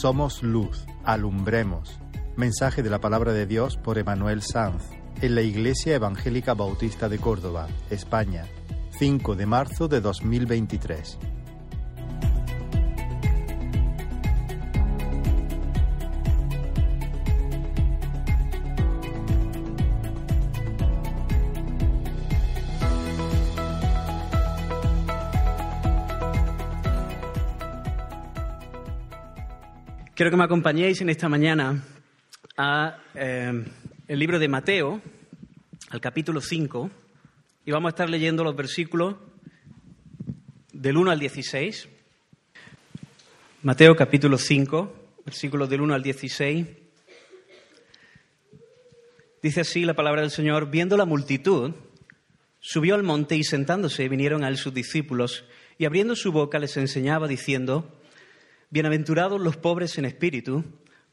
Somos luz, alumbremos. Mensaje de la palabra de Dios por Emanuel Sanz en la Iglesia Evangélica Bautista de Córdoba, España, 5 de marzo de 2023. Quiero que me acompañéis en esta mañana a eh, libro de Mateo, al capítulo 5, y vamos a estar leyendo los versículos del 1 al 16. Mateo capítulo 5, versículos del 1 al 16. Dice así la palabra del Señor, viendo la multitud, subió al monte y sentándose vinieron a él sus discípulos, y abriendo su boca les enseñaba diciendo, Bienaventurados los pobres en espíritu,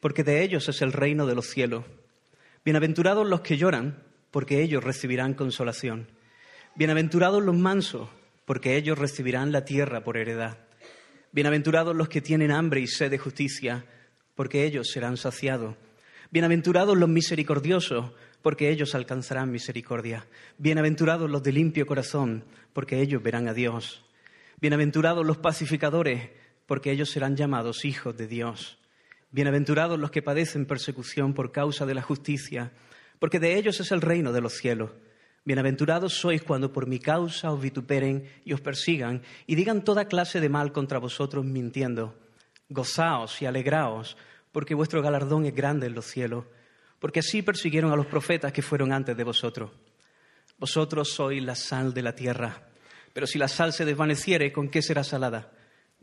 porque de ellos es el reino de los cielos. Bienaventurados los que lloran, porque ellos recibirán consolación. Bienaventurados los mansos, porque ellos recibirán la tierra por heredad. Bienaventurados los que tienen hambre y sed de justicia, porque ellos serán saciados. Bienaventurados los misericordiosos, porque ellos alcanzarán misericordia. Bienaventurados los de limpio corazón, porque ellos verán a Dios. Bienaventurados los pacificadores, porque ellos serán llamados hijos de Dios. Bienaventurados los que padecen persecución por causa de la justicia, porque de ellos es el reino de los cielos. Bienaventurados sois cuando por mi causa os vituperen y os persigan y digan toda clase de mal contra vosotros mintiendo. Gozaos y alegraos, porque vuestro galardón es grande en los cielos, porque así persiguieron a los profetas que fueron antes de vosotros. Vosotros sois la sal de la tierra, pero si la sal se desvaneciere, ¿con qué será salada?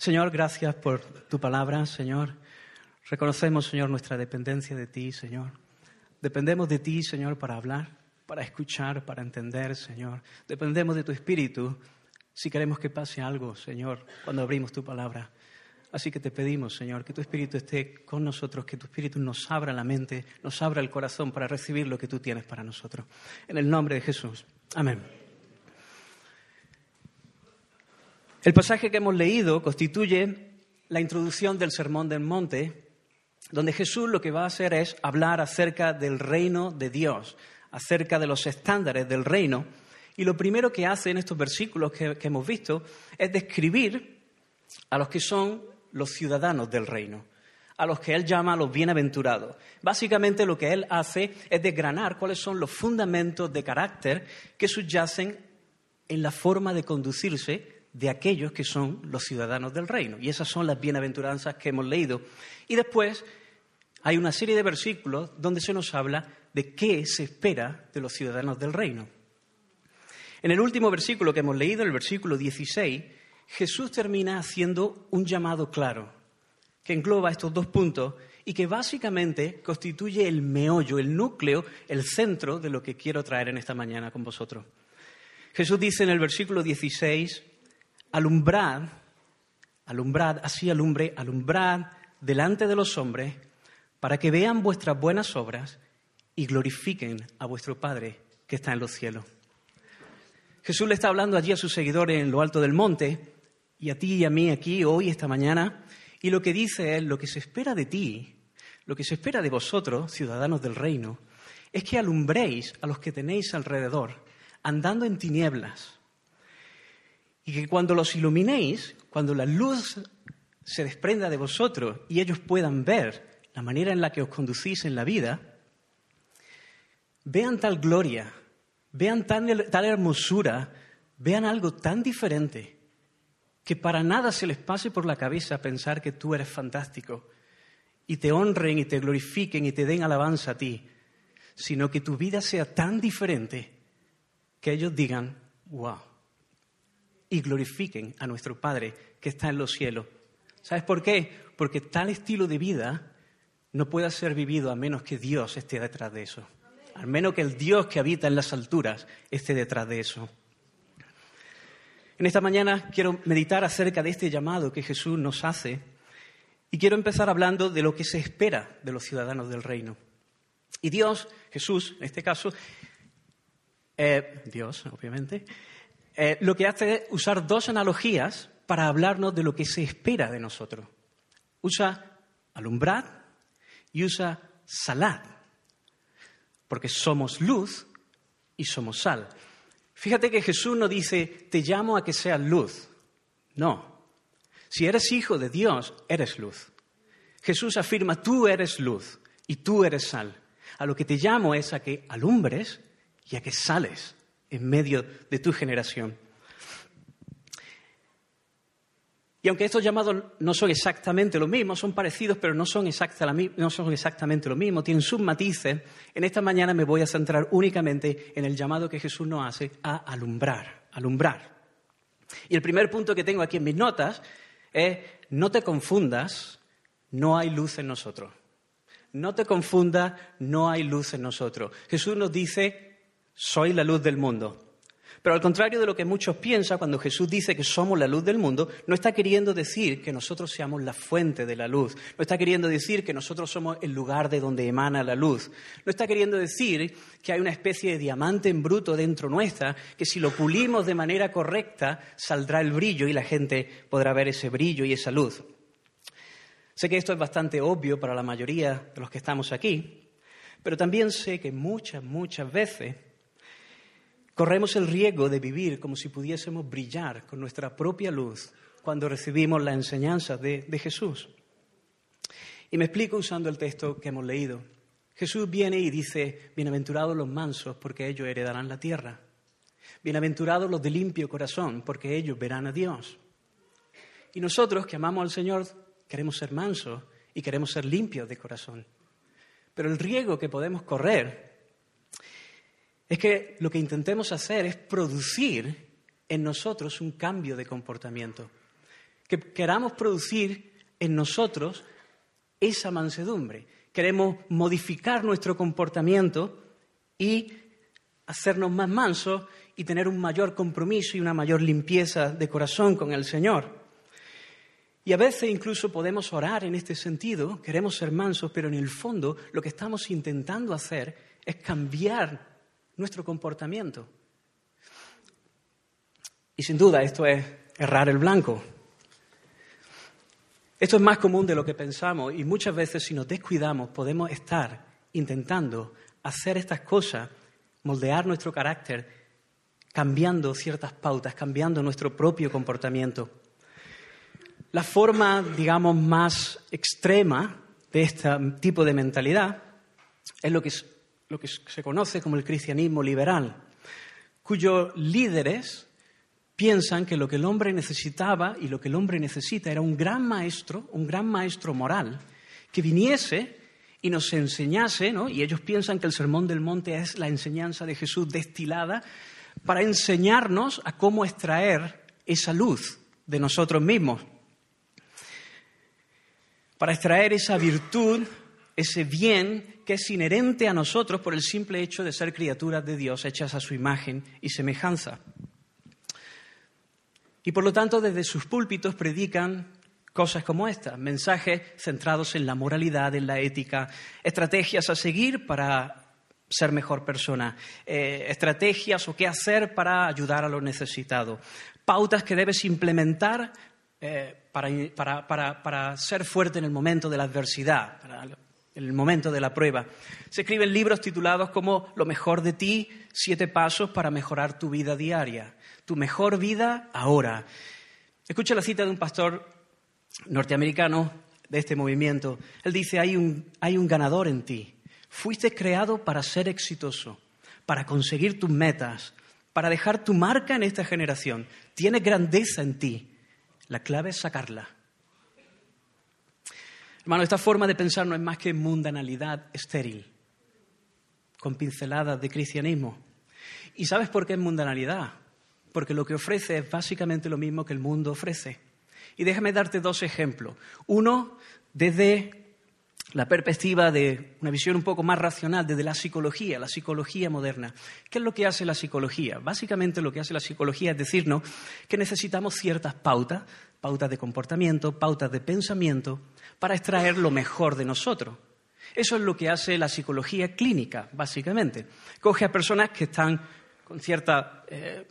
Señor, gracias por tu palabra, Señor. Reconocemos, Señor, nuestra dependencia de ti, Señor. Dependemos de ti, Señor, para hablar, para escuchar, para entender, Señor. Dependemos de tu espíritu si queremos que pase algo, Señor, cuando abrimos tu palabra. Así que te pedimos, Señor, que tu Espíritu esté con nosotros, que tu Espíritu nos abra la mente, nos abra el corazón para recibir lo que tú tienes para nosotros. En el nombre de Jesús. Amén. El pasaje que hemos leído constituye la introducción del Sermón del Monte, donde Jesús lo que va a hacer es hablar acerca del reino de Dios, acerca de los estándares del reino. Y lo primero que hace en estos versículos que, hemos visto es describir a los que son los ciudadanos del reino, a los que él llama los bienaventurados. Básicamente lo que él hace es desgranar cuáles son los fundamentos de carácter que subyacen en la forma de conducirse de aquellos que son los ciudadanos del reino. Y esas son las bienaventuranzas que hemos leído. Y después hay una serie de versículos donde se nos habla de qué se espera de los ciudadanos del reino. En el último versículo que hemos leído, el versículo 16, Jesús termina haciendo un llamado claro que engloba estos dos puntos y que básicamente constituye el meollo, el núcleo, el centro de lo que quiero traer en esta mañana con vosotros. Jesús dice en el versículo 16, alumbrad, alumbrad, así alumbre, alumbrad delante de los hombres para que vean vuestras buenas obras y glorifiquen a vuestro Padre que está en los cielos. Jesús le está hablando allí a sus seguidores en lo alto del monte y a ti y a mí aquí hoy, esta mañana, y lo que dice es, lo que se espera de ti, lo que se espera de vosotros, ciudadanos del reino, es que alumbréis a los que tenéis alrededor, andando en tinieblas y que cuando los iluminéis, cuando la luz se desprenda de vosotros y ellos puedan ver la manera en la que os conducís en la vida, vean tal gloria, vean tal, hermosura, vean algo tan diferente, que para nada se les pase por la cabeza pensar que tú eres fantástico y te honren y te glorifiquen y te den alabanza a ti, sino que tu vida sea tan diferente que ellos digan, wow, y glorifiquen a nuestro Padre que está en los cielos. ¿Sabes por qué? Porque tal estilo de vida no pueda ser vivido a menos que Dios esté detrás de eso. Al menos que el Dios que habita en las alturas esté detrás de eso. En esta mañana quiero meditar acerca de este llamado que Jesús nos hace y quiero empezar hablando de lo que se espera de los ciudadanos del reino. Y Dios, Jesús, en este caso, eh, Dios, obviamente, eh, lo que hace es usar dos analogías para hablarnos de lo que se espera de nosotros. Usa alumbrad y usa salad, porque somos luz y somos sal. Fíjate que Jesús no dice, te llamo a que seas luz. No. Si eres hijo de Dios, eres luz. Jesús afirma, tú eres luz y tú eres sal. A lo que te llamo es a que alumbres y a que sales en medio de tu generación. Y aunque estos llamados no son exactamente lo mismo, son parecidos, pero no son, no son, exactamente lo mismo, tienen sus matices, en esta mañana me voy a centrar únicamente en el llamado que Jesús nos hace a alumbrar, alumbrar. Y el primer punto que tengo aquí en mis notas es, no te confundas, no hay luz en nosotros. No te confundas, no hay luz en nosotros. Jesús nos dice, soy la luz del mundo. Pero al contrario de lo que muchos piensan, cuando Jesús dice que somos la luz del mundo, no está queriendo decir que nosotros seamos la fuente de la luz. No está queriendo decir que nosotros somos el lugar de donde emana la luz. No está queriendo decir que hay una especie de diamante en bruto dentro nuestra, que si lo pulimos de manera correcta, saldrá el brillo y la gente podrá ver ese brillo y esa luz. Sé que esto es bastante obvio para la mayoría de los que estamos aquí, pero también sé que muchas, muchas veces Corremos el riesgo de vivir como si pudiésemos brillar con nuestra propia luz cuando recibimos la enseñanza de, Jesús. Y me explico usando el texto que hemos leído. Jesús viene y dice, bienaventurados los mansos, porque ellos heredarán la tierra. Bienaventurados los de limpio corazón, porque ellos verán a Dios. Y nosotros que amamos al Señor queremos ser mansos y queremos ser limpios de corazón. Pero el riesgo que podemos correr es que lo que intentemos hacer es producir en nosotros un cambio de comportamiento. Que queramos producir en nosotros esa mansedumbre. Queremos modificar nuestro comportamiento y hacernos más mansos y tener un mayor compromiso y una mayor limpieza de corazón con el Señor. Y a veces incluso podemos orar en este sentido, queremos ser mansos, pero en el fondo lo que estamos intentando hacer es cambiar nuestro comportamiento. Y sin duda esto es errar el blanco. Esto es más común de lo que pensamos y muchas veces si nos descuidamos podemos estar intentando hacer estas cosas, moldear nuestro carácter, cambiando ciertas pautas, cambiando nuestro propio comportamiento. La forma, digamos, más extrema de este tipo de mentalidad es lo que lo que se conoce como el cristianismo liberal, cuyos líderes piensan que lo que el hombre necesitaba y lo que el hombre necesita era un gran maestro, un gran maestro moral, que viniese y nos enseñase, ¿no? y ellos piensan que el Sermón del Monte es la enseñanza de Jesús destilada para enseñarnos a cómo extraer esa luz de nosotros mismos, para extraer esa virtud ese bien que es inherente a nosotros por el simple hecho de ser criaturas de Dios hechas a su imagen y semejanza. Y por lo tanto, desde sus púlpitos predican cosas como estas, mensajes centrados en la moralidad, en la ética, estrategias a seguir para ser mejor persona, eh, estrategias o qué hacer para ayudar a los necesitados, pautas que debes implementar eh, para, para, ser fuerte en el momento de la adversidad, para el momento de la prueba. Se escriben libros titulados como Lo mejor de ti, siete pasos para mejorar tu vida diaria. Tu mejor vida ahora. Escucha la cita de un pastor norteamericano de este movimiento. Él dice, hay un, ganador en ti. Fuiste creado para ser exitoso, para conseguir tus metas, para dejar tu marca en esta generación. Tienes grandeza en ti. La clave es sacarla. Hermano, esta forma de pensar no es más que mundanalidad estéril, con pinceladas de cristianismo. ¿Y sabes por qué es mundanalidad? Porque lo que ofrece es básicamente lo mismo que el mundo ofrece. Y déjame darte dos ejemplos. Uno, desde la perspectiva de una visión un poco más racional desde la psicología, la psicología moderna. ¿Qué es lo que hace la psicología? Básicamente lo que hace la psicología es decirnos que necesitamos ciertas pautas, pautas de comportamiento, pautas de pensamiento, para extraer lo mejor de nosotros. Eso es lo que hace la psicología clínica, básicamente. Coge a personas que están con ciertos eh,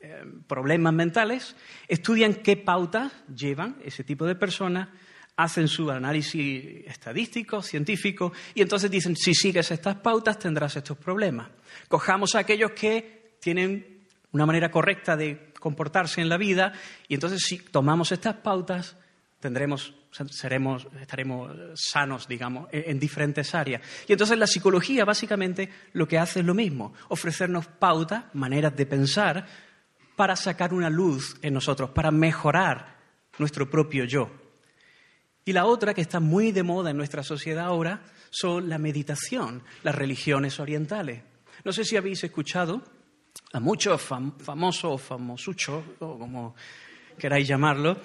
eh, problemas mentales, estudian qué pautas llevan ese tipo de personas, hacen su análisis estadístico, científico, y entonces dicen, si sigues estas pautas tendrás estos problemas. Cojamos a aquellos que tienen una manera correcta de comportarse en la vida, y entonces si tomamos estas pautas tendremos, seremos, estaremos sanos, digamos, en, diferentes áreas. Y entonces la psicología básicamente lo que hace es lo mismo, ofrecernos pautas, maneras de pensar, para sacar una luz en nosotros, para mejorar nuestro propio yo. Y la otra, que está muy de moda en nuestra sociedad ahora, son la meditación, las religiones orientales. No sé si habéis escuchado a muchos famosos o famosuchos, o como queráis llamarlo,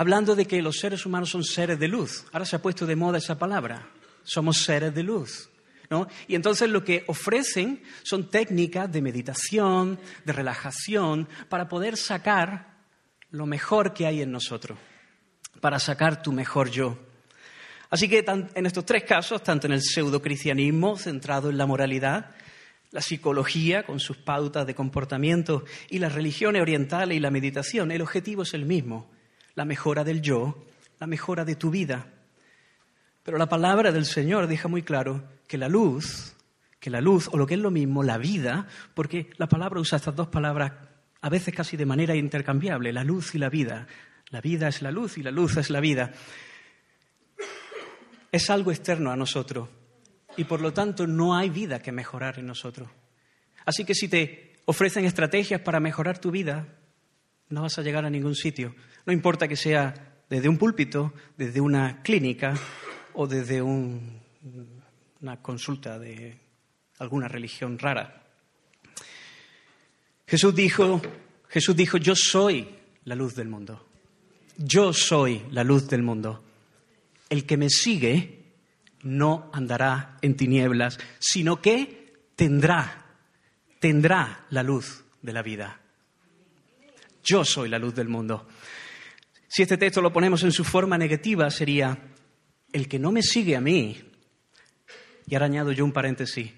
hablando de que los seres humanos son seres de luz. Ahora se ha puesto de moda esa palabra. Somos seres de luz. ¿no? Y entonces lo que ofrecen son técnicas de meditación, de relajación, para poder sacar lo mejor que hay en nosotros para sacar tu mejor yo. Así que en estos tres casos, tanto en el pseudocristianismo centrado en la moralidad, la psicología con sus pautas de comportamiento y las religiones orientales y la meditación, el objetivo es el mismo, la mejora del yo, la mejora de tu vida. Pero la palabra del Señor deja muy claro que la luz, que la luz, o lo que es lo mismo, la vida, porque la palabra usa estas dos palabras a veces casi de manera intercambiable, la luz y la vida. La vida es la luz y la luz es la vida. Es algo externo a nosotros y por lo tanto no hay vida que mejorar en nosotros. Así que si te ofrecen estrategias para mejorar tu vida, no vas a llegar a ningún sitio. No importa que sea desde un púlpito, desde una clínica o desde una consulta de alguna religión rara. Jesús dijo, Jesús dijo, yo soy la luz del mundo. Yo soy la luz del mundo. El que me sigue no andará en tinieblas, sino que tendrá, tendrá la luz de la vida. Yo soy la luz del mundo. Si este texto lo ponemos en su forma negativa, sería, el que no me sigue a mí, y ahora añado yo un paréntesis,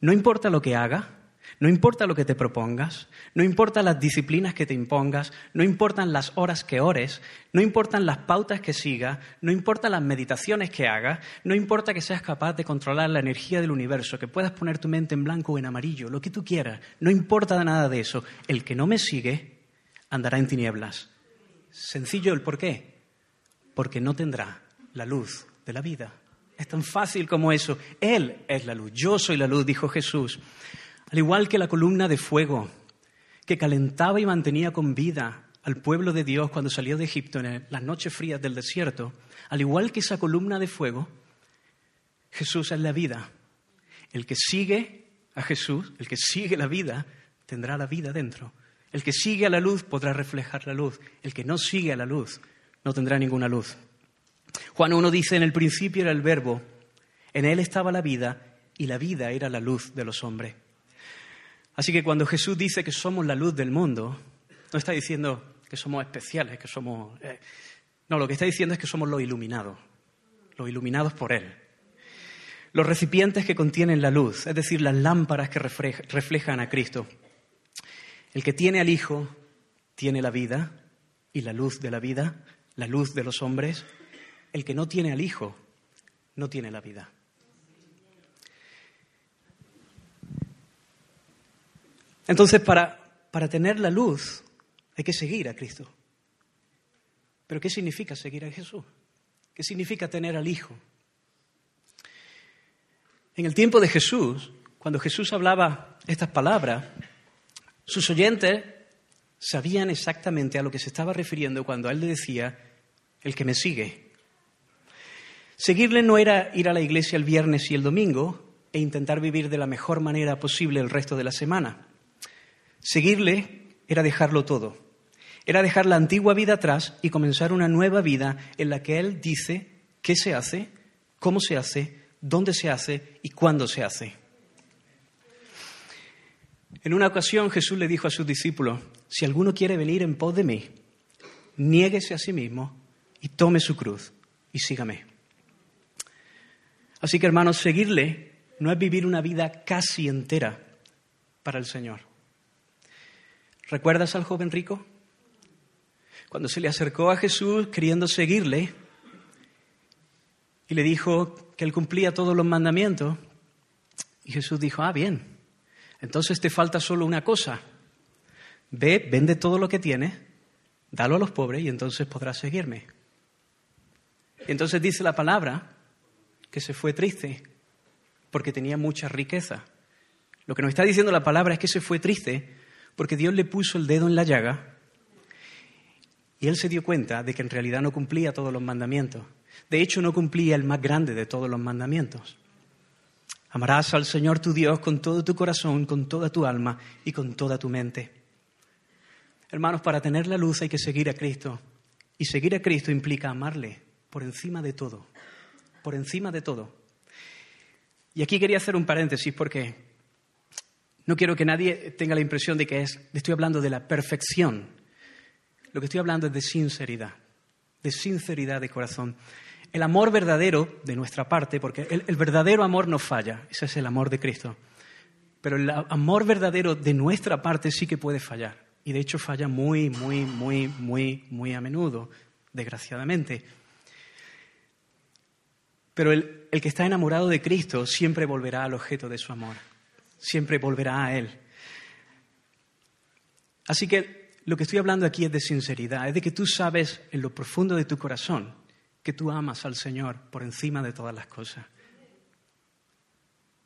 no importa lo que haga, no importa lo que te propongas, no importa las disciplinas que te impongas, no importan las horas que ores, no importan las pautas que sigas, no importan las meditaciones que hagas, no importa que seas capaz de controlar la energía del universo, que puedas poner tu mente en blanco o en amarillo, lo que tú quieras, no importa nada de eso. El que no me sigue andará en tinieblas. Sencillo el por qué. Porque no tendrá la luz de la vida. Es tan fácil como eso. Él es la luz. Yo soy la luz, dijo Jesús. Al igual que la columna de fuego que calentaba y mantenía con vida al pueblo de Dios cuando salió de Egipto en las noches frías del desierto, al igual que esa columna de fuego, Jesús es la vida. El que sigue a Jesús, el que sigue la vida, tendrá la vida dentro. El que sigue a la luz podrá reflejar la luz. El que no sigue a la luz no tendrá ninguna luz. Juan 1 dice, en el principio era el verbo, en él estaba la vida y la vida era la luz de los hombres. Así que cuando Jesús dice que somos la luz del mundo, no está diciendo que somos especiales, que somos... Eh, no, lo que está diciendo es que somos los iluminados, los iluminados por Él. Los recipientes que contienen la luz, es decir, las lámparas que reflejan a Cristo. El que tiene al Hijo tiene la vida y la luz de la vida, la luz de los hombres. El que no tiene al Hijo no tiene la vida. Entonces, para, tener la luz hay que seguir a Cristo. Pero ¿qué significa seguir a Jesús? ¿Qué significa tener al Hijo? En el tiempo de Jesús, cuando Jesús hablaba estas palabras, sus oyentes sabían exactamente a lo que se estaba refiriendo cuando él le decía, el que me sigue. Seguirle no era ir a la iglesia el viernes y el domingo e intentar vivir de la mejor manera posible el resto de la semana. Seguirle era dejarlo todo. Era dejar la antigua vida atrás y comenzar una nueva vida en la que Él dice qué se hace cómo se hace, dónde se hace y cuándo se hace. En una ocasión Jesús le dijo a sus discípulos, si alguno quiere venir en pos de mí, niéguese a sí mismo y tome su cruz y sígame. Así que hermanos, seguirle no es vivir una vida casi entera para el Señor. ¿Recuerdas al joven rico? Cuando se le acercó a Jesús queriendo seguirle y le dijo que él cumplía todos los mandamientos, y Jesús dijo, ah, bien, entonces te falta solo una cosa. Ve, vende todo lo que tienes, dalo a los pobres y entonces podrás seguirme. Y entonces dice la palabra que se fue triste porque tenía mucha riqueza. Lo que nos está diciendo la palabra es que se fue triste porque Dios le puso el dedo en la llaga y él se dio cuenta de que en realidad no cumplía todos los mandamientos. De hecho, no cumplía el más grande de todos los mandamientos. Amarás al Señor tu Dios con todo tu corazón, con toda tu alma y con toda tu mente. Hermanos, para tener la luz hay que seguir a Cristo. Y seguir a Cristo implica amarle por encima de todo. Por encima de todo. Y aquí quería hacer un paréntesis porque no quiero que nadie tenga la impresión de que es, estoy hablando de la perfección. Lo que estoy hablando es de sinceridad, de sinceridad de corazón. El amor verdadero de nuestra parte, porque el, verdadero amor no falla, ese es el amor de Cristo. Pero el amor verdadero de nuestra parte sí que puede fallar. Y de hecho falla muy, muy, muy, muy, muy a menudo, desgraciadamente. Pero el, el, que está enamorado de Cristo siempre volverá al objeto de su amor, siempre volverá a Él. Así que lo que estoy hablando aquí es de sinceridad, es de que tú sabes en lo profundo de tu corazón que tú amas al Señor por encima de todas las cosas.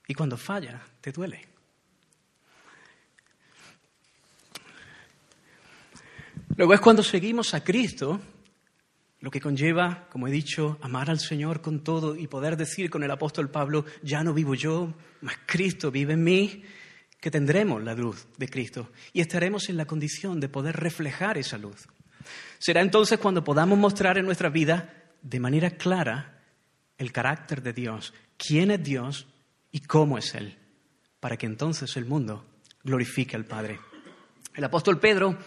Y cuando falla, te duele. Luego es cuando seguimos a Cristo, lo que conlleva, como he dicho, amar al Señor con todo y poder decir con el apóstol Pablo, ya no vivo yo, mas Cristo vive en mí, que tendremos la luz de Cristo y estaremos en la condición de poder reflejar esa luz. Será entonces cuando podamos mostrar en nuestra vida de manera clara el carácter de Dios, quién es Dios y cómo es Él, para que entonces el mundo glorifique al Padre. El apóstol Pedro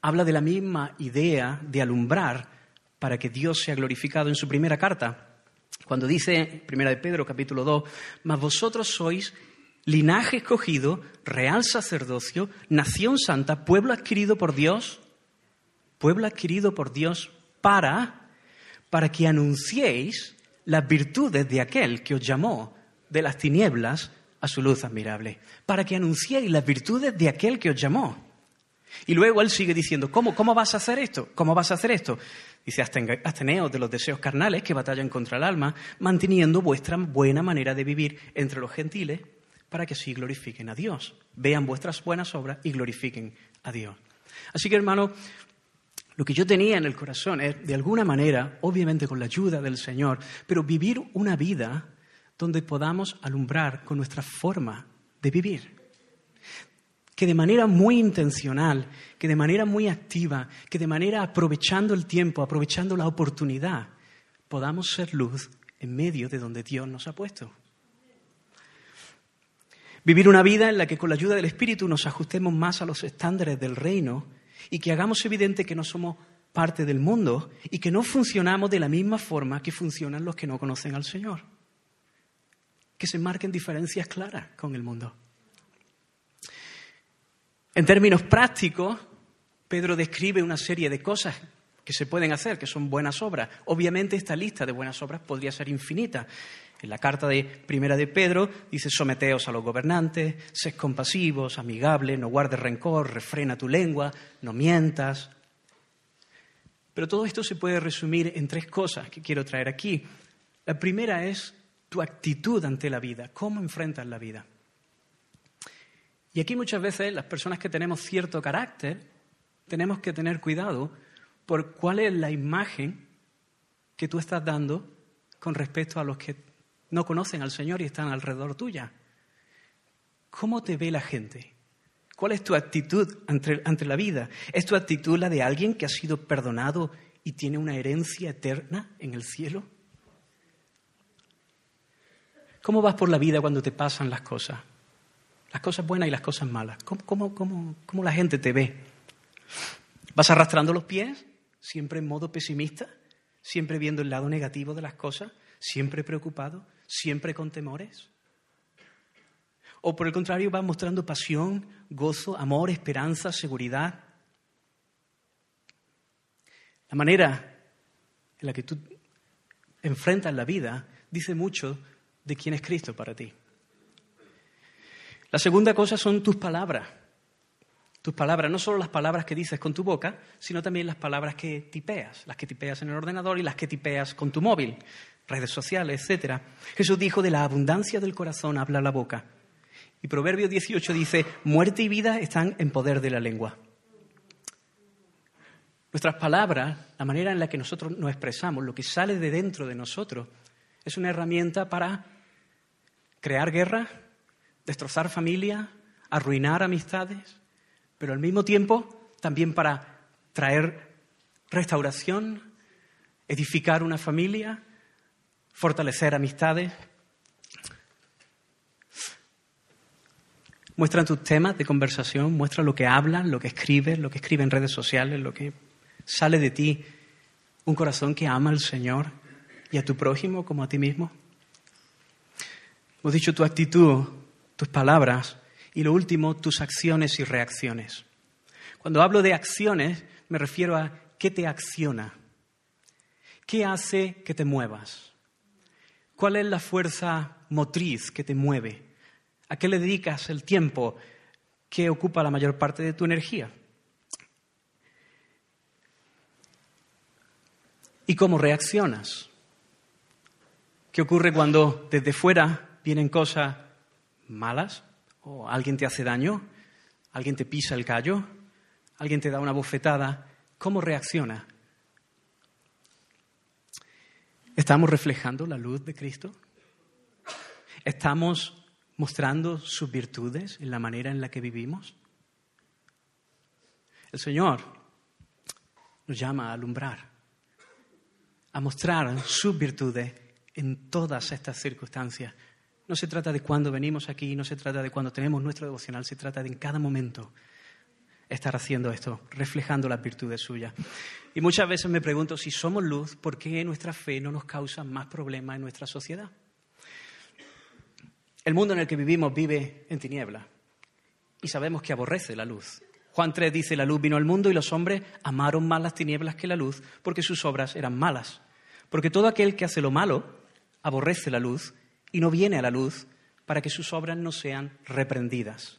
habla de la misma idea de alumbrar para que Dios sea glorificado en su primera carta. Cuando dice, primera de Pedro capítulo 2, mas vosotros sois linaje escogido, real sacerdocio, nación santa, pueblo adquirido por Dios, pueblo adquirido por Dios para, para que anunciéis las virtudes de aquel que os llamó de las tinieblas a su luz admirable, para que anunciéis las virtudes de aquel que os llamó. Y luego él sigue diciendo, ¿cómo, ¿cómo vas a hacer esto? ¿Cómo vas a hacer esto? Dice, absteneos de los deseos carnales que batallan contra el alma, manteniendo vuestra buena manera de vivir entre los gentiles, para que así glorifiquen a Dios. Vean vuestras buenas obras y glorifiquen a Dios. Así que, hermano, lo que yo tenía en el corazón es, de alguna manera, obviamente con la ayuda del Señor, pero vivir una vida donde podamos alumbrar con nuestra forma de vivir que de manera muy intencional, que de manera muy activa, que de manera aprovechando el tiempo, aprovechando la oportunidad, podamos ser luz en medio de donde Dios nos ha puesto. Vivir una vida en la que con la ayuda del Espíritu nos ajustemos más a los estándares del reino y que hagamos evidente que no somos parte del mundo y que no funcionamos de la misma forma que funcionan los que no conocen al Señor. Que se marquen diferencias claras con el mundo. En términos prácticos, Pedro describe una serie de cosas que se pueden hacer, que son buenas obras. Obviamente esta lista de buenas obras podría ser infinita. En la carta de primera de Pedro dice, someteos a los gobernantes, sed compasivos, amigables, no guardes rencor, refrena tu lengua, no mientas. Pero todo esto se puede resumir en tres cosas que quiero traer aquí. La primera es tu actitud ante la vida, cómo enfrentas la vida. Y aquí muchas veces las personas que tenemos cierto carácter tenemos que tener cuidado por cuál es la imagen que tú estás dando con respecto a los que no conocen al Señor y están alrededor tuya. ¿Cómo te ve la gente? ¿Cuál es tu actitud ante, ante, la vida? ¿Es tu actitud la de alguien que ha sido perdonado y tiene una herencia eterna en el cielo? ¿Cómo vas por la vida cuando te pasan las cosas? Las cosas buenas y las cosas malas. ¿Cómo, cómo la gente te ve? ¿Vas arrastrando los pies? ¿Siempre en modo pesimista? ¿Siempre viendo el lado negativo de las cosas? ¿Siempre preocupado? ¿Siempre con temores? ¿O por el contrario vas mostrando pasión, gozo, amor, esperanza, seguridad? La manera en la que tú enfrentas la vida dice mucho de quién es Cristo para ti. La segunda cosa son tus palabras. Tus palabras, no solo las palabras que dices con tu boca, sino también las palabras que tipeas, las que tipeas en el ordenador y las que tipeas con tu móvil, redes sociales, etc. Jesús dijo, de la abundancia del corazón habla la boca. Y Proverbio 18 dice, muerte y vida están en poder de la lengua. Nuestras palabras, la manera en la que nosotros nos expresamos, lo que sale de dentro de nosotros, es una herramienta para crear guerra, destrozar familia, arruinar amistades, pero al mismo tiempo también para traer restauración, edificar una familia, fortalecer amistades. Muestran tus temas de conversación, muestra lo que hablan, lo que escribes, lo que escriben en redes sociales, lo que sale de ti. Un corazón que ama al Señor y a tu prójimo como a ti mismo. Hemos dicho tu actitud, tus palabras y lo último, tus acciones y reacciones. Cuando hablo de acciones, me refiero a qué te acciona, qué hace que te muevas, cuál es la fuerza motriz que te mueve, a qué le dedicas el tiempo que ocupa la mayor parte de tu energía. ¿Y cómo reaccionas? ¿Qué ocurre cuando desde fuera vienen cosas malas? ¿O alguien te hace daño? ¿Alguien te pisa el callo? ¿Alguien te da una bofetada? ¿Cómo reacciona? ¿Estamos reflejando la luz de Cristo? ¿Estamos mostrando sus virtudes en la manera en la que vivimos? El Señor nos llama a alumbrar a mostrar sus virtudes en todas estas circunstancias. No se trata de cuando venimos aquí, no se trata de cuando tenemos nuestro devocional, se trata de en cada momento estar haciendo esto, reflejando las virtudes suyas. Y muchas veces me pregunto si somos luz, ¿por qué nuestra fe no nos causa más problemas en nuestra sociedad? El mundo en el que vivimos vive en tinieblas y sabemos que aborrece la luz. Juan 3 dice, la luz vino al mundo y los hombres amaron más las tinieblas que la luz porque sus obras eran malas. Porque todo aquel que hace lo malo aborrece la luz y no viene a la luz para que sus obras no sean reprendidas.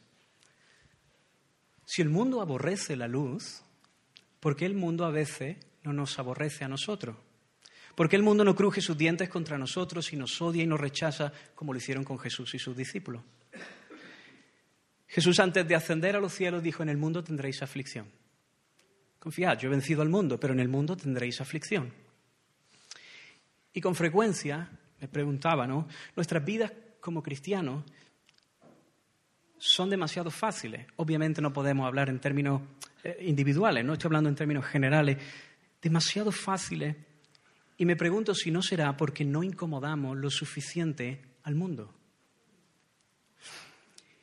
Si el mundo aborrece la luz, ¿por qué el mundo a veces no nos aborrece a nosotros? ¿Por qué el mundo no cruje sus dientes contra nosotros y nos odia y nos rechaza como lo hicieron con Jesús y sus discípulos? Jesús antes de ascender a los cielos dijo, en el mundo tendréis aflicción. Confiad, yo he vencido al mundo, pero en el mundo tendréis aflicción. Y con frecuencia, me preguntaba, ¿no? Nuestras vidas como cristianos son demasiado fáciles. Obviamente no podemos hablar en términos eh, individuales, no estoy hablando en términos generales. Demasiado fáciles. Y me pregunto si no será porque no incomodamos lo suficiente al mundo.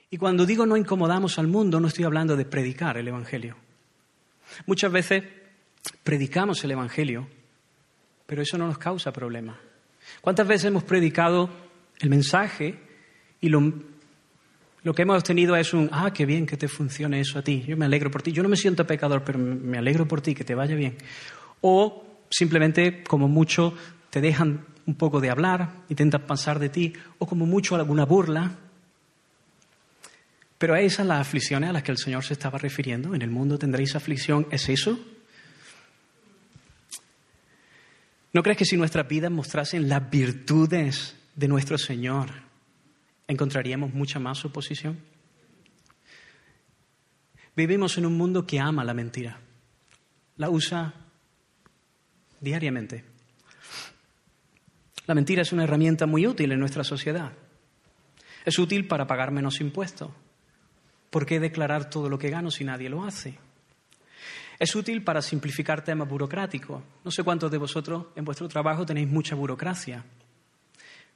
Y cuando digo no incomodamos al mundo, no estoy hablando de predicar el Evangelio. Muchas veces predicamos el Evangelio, pero eso no nos causa problema. ¿Cuántas veces hemos predicado el mensaje y lo, lo que hemos obtenido es un, ah, qué bien que te funcione eso a ti, yo me alegro por ti, yo no me siento pecador, pero me alegro por ti, que te vaya bien. O simplemente, como mucho, te dejan un poco de hablar, intentan pasar de ti, o como mucho alguna burla, pero esas las aflicciones a las que el Señor se estaba refiriendo. En el mundo tendréis aflicción. ¿Es eso? ¿No crees que si nuestras vidas mostrasen las virtudes de nuestro Señor, encontraríamos mucha más oposición? Vivimos en un mundo que ama la mentira. La usa diariamente. La mentira es una herramienta muy útil en nuestra sociedad. Es útil para pagar menos impuestos ¿Por qué declarar todo lo que gano si nadie lo hace? Es útil para simplificar temas burocráticos. No sé cuántos de vosotros en vuestro trabajo tenéis mucha burocracia.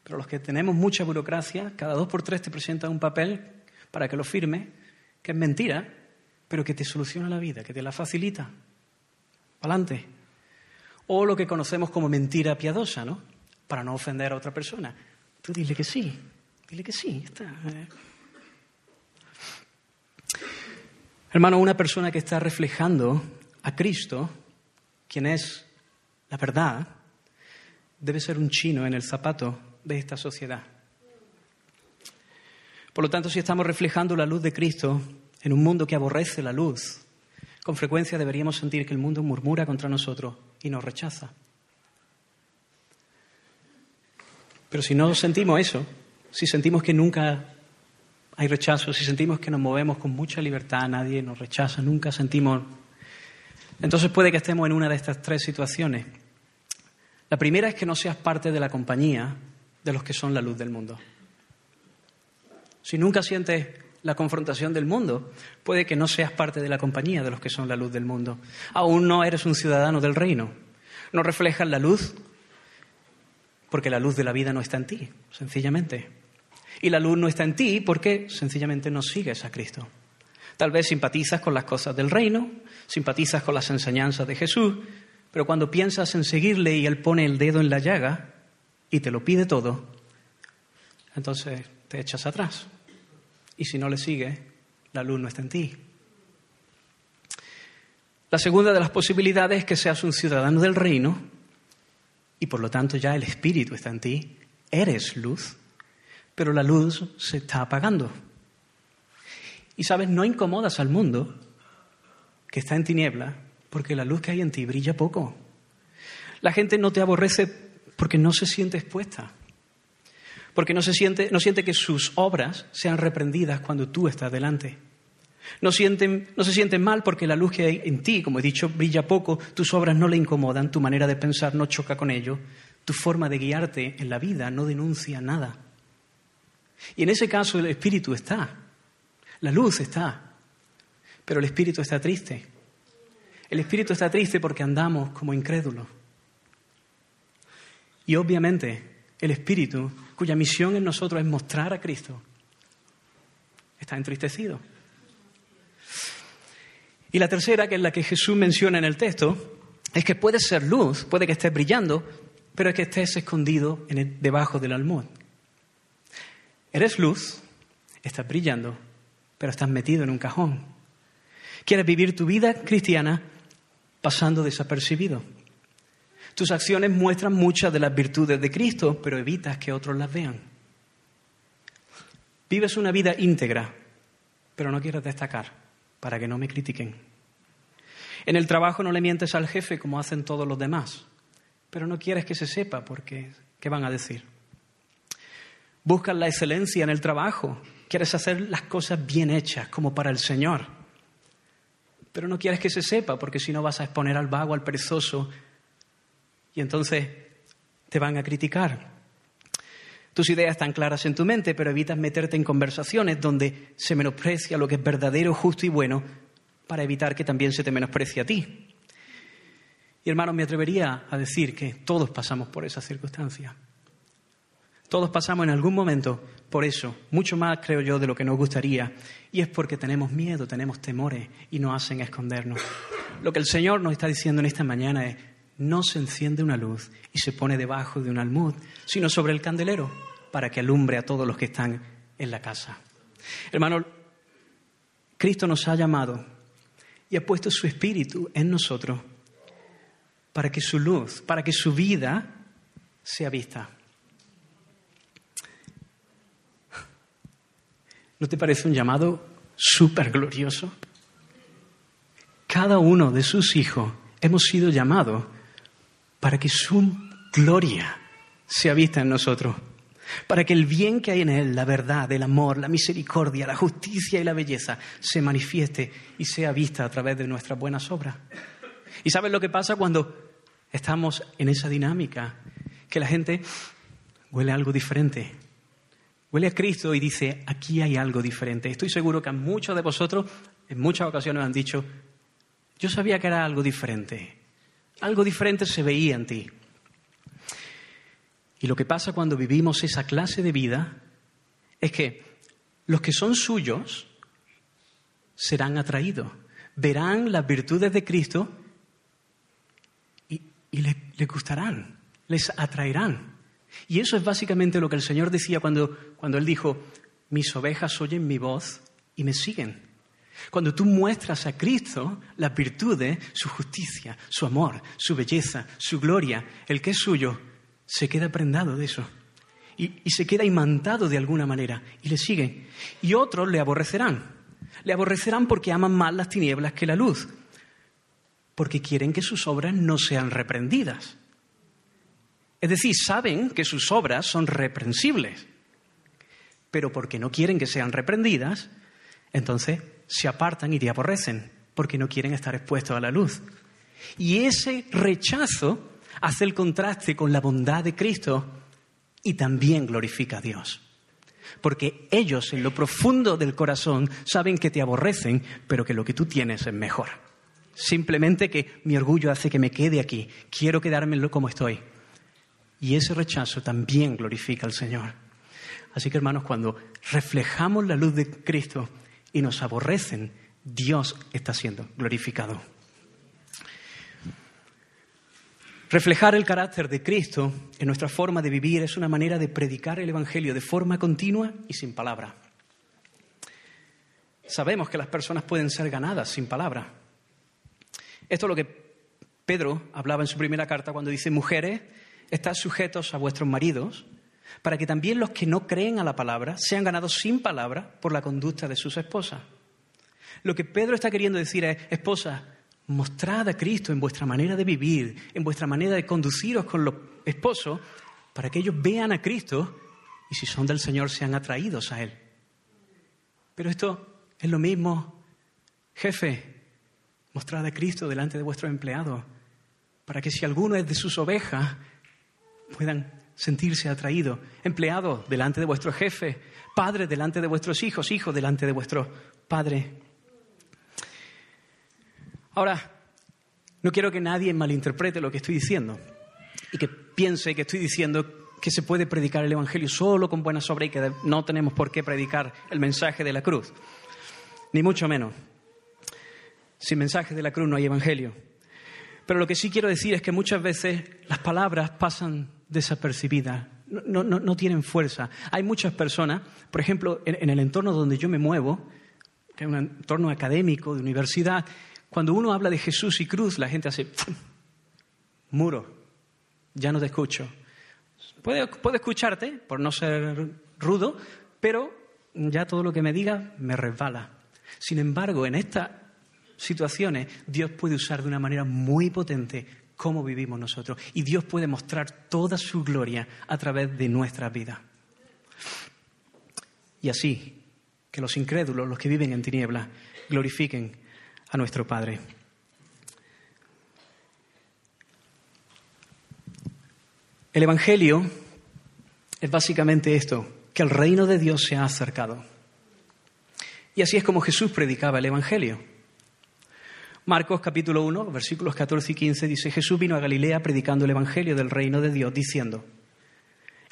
Pero los que tenemos mucha burocracia, cada dos por tres te presentan un papel para que lo firme, que es mentira, pero que te soluciona la vida, que te la facilita. Adelante. O lo que conocemos como mentira piadosa, ¿no? Para no ofender a otra persona. Tú dile que sí, dile que sí. Está. Eh. Hermano, una persona que está reflejando a Cristo, quien es la verdad, debe ser un chino en el zapato de esta sociedad. Por lo tanto, si estamos reflejando la luz de Cristo en un mundo que aborrece la luz, con frecuencia deberíamos sentir que el mundo murmura contra nosotros y nos rechaza. Pero si no sentimos eso, si sentimos que nunca hay rechazo, si sentimos que nos movemos con mucha libertad, nadie nos rechaza, nunca sentimos... Entonces puede que estemos en una de estas tres situaciones. La primera es que no seas parte de la compañía de los que son la luz del mundo. Si nunca sientes la confrontación del mundo, puede que no seas parte de la compañía de los que son la luz del mundo. Aún no eres un ciudadano del reino. No reflejas la luz porque la luz de la vida no está en ti, sencillamente. Y la luz no está en ti porque sencillamente no sigues a Cristo. Tal vez simpatizas con las cosas del reino, simpatizas con las enseñanzas de Jesús, pero cuando piensas en seguirle y Él pone el dedo en la llaga y te lo pide todo, entonces te echas atrás. Y si no le sigues, la luz no está en ti. La segunda de las posibilidades es que seas un ciudadano del reino y por lo tanto ya el Espíritu está en ti, eres luz, pero la luz se está apagando. Y sabes, no incomodas al mundo que está en tiniebla porque la luz que hay en ti brilla poco. La gente no te aborrece porque no se siente expuesta, porque no, se siente, no siente que sus obras sean reprendidas cuando tú estás delante. No, no se sienten mal porque la luz que hay en ti, como he dicho, brilla poco, tus obras no le incomodan, tu manera de pensar no choca con ello, tu forma de guiarte en la vida no denuncia nada. Y en ese caso el espíritu está, la luz está, pero el espíritu está triste el espíritu está triste porque andamos como incrédulos. Y obviamente el espíritu, cuya misión en nosotros es mostrar a Cristo, está entristecido. Y la tercera, que es la que Jesús menciona en el texto, es que puedes ser luz, puede que estés brillando, pero es que estés escondido debajo del almud. Eres luz, estás brillando, pero estás metido en un cajón. Quieres vivir tu vida cristiana, pasando desapercibido. Tus acciones muestran muchas de las virtudes de Cristo, pero evitas que otros las vean. Vives una vida íntegra, pero no quieres destacar para que no me critiquen. En el trabajo no le mientes al jefe como hacen todos los demás, pero no quieres que se sepa porque ¿qué van a decir? Buscas la excelencia en el trabajo, quieres hacer las cosas bien hechas como para el Señor pero no quieres que se sepa porque si no vas a exponer al vago, al perezoso, y entonces te van a criticar. Tus ideas están claras en tu mente, pero evitas meterte en conversaciones donde se menosprecia lo que es verdadero, justo y bueno, para evitar que también se te menosprecie a ti. Y hermano, me atrevería a decir que todos pasamos por esa circunstancia. Todos pasamos en algún momento por eso, mucho más creo yo de lo que nos gustaría, y es porque tenemos miedo, tenemos temores y nos hacen escondernos. Lo que el Señor nos está diciendo en esta mañana es, no se enciende una luz y se pone debajo de un almud, sino sobre el candelero, para que alumbre a todos los que están en la casa. Hermano, Cristo nos ha llamado y ha puesto su espíritu en nosotros para que su luz, para que su vida sea vista. ¿No te parece un llamado súper glorioso? Cada uno de sus hijos hemos sido llamados para que su gloria sea vista en nosotros, para que el bien que hay en Él, la verdad, el amor, la misericordia, la justicia y la belleza se manifieste y sea vista a través de nuestras buenas obras. ¿Y sabes lo que pasa cuando estamos en esa dinámica? Que la gente huele algo diferente, Huele a Cristo y dice, aquí hay algo diferente. Estoy seguro que a muchos de vosotros en muchas ocasiones han dicho, yo sabía que era algo diferente. Algo diferente se veía en ti. Y lo que pasa cuando vivimos esa clase de vida es que los que son suyos serán atraídos, verán las virtudes de Cristo y, les gustarán, les atraerán. Y eso es básicamente lo que el Señor decía cuando, cuando Él dijo, mis ovejas oyen mi voz y me siguen. Cuando tú muestras a Cristo las virtudes, su justicia, su amor, su belleza, su gloria, el que es suyo, se queda prendado de eso. Y, se queda imantado de alguna manera y le sigue. Y otros le aborrecerán. Le aborrecerán porque aman más las tinieblas que la luz. Porque quieren que sus obras no sean reprendidas. Es decir, saben que sus obras son reprensibles. Pero porque no quieren que sean reprendidas, entonces se apartan y te aborrecen porque no quieren estar expuestos a la luz. Y ese rechazo hace el contraste con la bondad de Cristo y también glorifica a Dios. Porque ellos en lo profundo del corazón saben que te aborrecen, pero que lo que tú tienes es mejor. Simplemente que mi orgullo hace que me quede aquí, quiero quedarme como estoy. Y ese rechazo también glorifica al Señor. Así que hermanos, cuando reflejamos la luz de Cristo, y nos aborrecen, Dios está siendo glorificado. Reflejar el carácter de Cristo en nuestra forma de vivir es una manera de predicar el Evangelio de forma continua y sin palabra. Sabemos que las personas pueden ser ganadas sin palabra. Esto es lo que Pedro hablaba en su primera carta cuando dice, mujeres, estad sujetos a vuestros maridos para que también los que no creen a la palabra sean ganados sin palabra por la conducta de sus esposas. Lo que Pedro está queriendo decir es, esposa, mostrad a Cristo en vuestra manera de vivir, en vuestra manera de conduciros con los esposos, para que ellos vean a Cristo y si son del Señor sean atraídos a Él. Pero esto es lo mismo, jefe, mostrad a Cristo delante de vuestros empleados, para que si alguno es de sus ovejas, puedan sentirse atraído. Empleado delante de vuestro jefe, padre delante de vuestros hijos, hijo delante de vuestro padre. Ahora, no quiero que nadie malinterprete lo que estoy diciendo y que piense que estoy diciendo que se puede predicar el Evangelio solo con buenas obras y que no tenemos por qué predicar el mensaje de la cruz. Ni mucho menos. Sin mensaje de la cruz no hay Evangelio. Pero lo que sí quiero decir es que muchas veces las palabras pasan desapercibidas, no, tienen fuerza. Hay muchas personas, por ejemplo, en, el entorno donde yo me muevo, que es un entorno académico, de universidad, cuando uno habla de Jesús y cruz, la gente hace muro, ya no te escucho. Puedo, puedo escucharte, por no ser rudo, pero ya todo lo que me diga me resbala. Sin embargo, en estas situaciones Dios puede usar de una manera muy potente cómo vivimos nosotros. Y Dios puede mostrar toda su gloria a través de nuestra vida. Y así, que los incrédulos, los que viven en tinieblas, glorifiquen a nuestro Padre. El Evangelio es básicamente esto, que el reino de Dios se ha acercado. Y así es como Jesús predicaba el Evangelio. Marcos capítulo 1, versículos 14 y 15 dice, Jesús vino a Galilea predicando el Evangelio del reino de Dios, diciendo,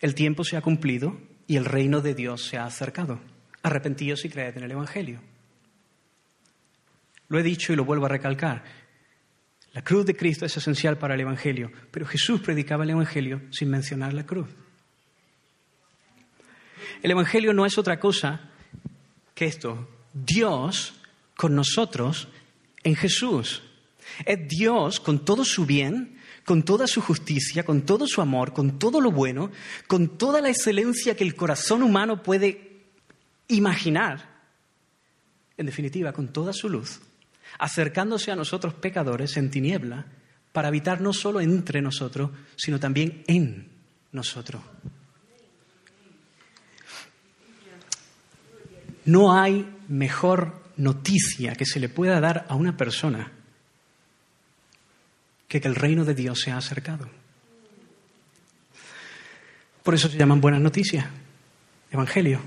el tiempo se ha cumplido y el reino de Dios se ha acercado. Arrepentíos y creed en el Evangelio. Lo he dicho y lo vuelvo a recalcar. La cruz de Cristo es esencial para el Evangelio, pero Jesús predicaba el Evangelio sin mencionar la cruz. El Evangelio no es otra cosa que esto. Dios con nosotros en Jesús. Es Dios con todo su bien, con toda su justicia, con todo su amor, con todo lo bueno, con toda la excelencia que el corazón humano puede imaginar. En definitiva, con toda su luz, acercándose a nosotros pecadores en tiniebla para habitar no solo entre nosotros, sino también en nosotros. No hay mejor noticia que se le pueda dar a una persona que, que el reino de Dios se ha acercado. Por eso se llaman buenas noticias, Evangelio.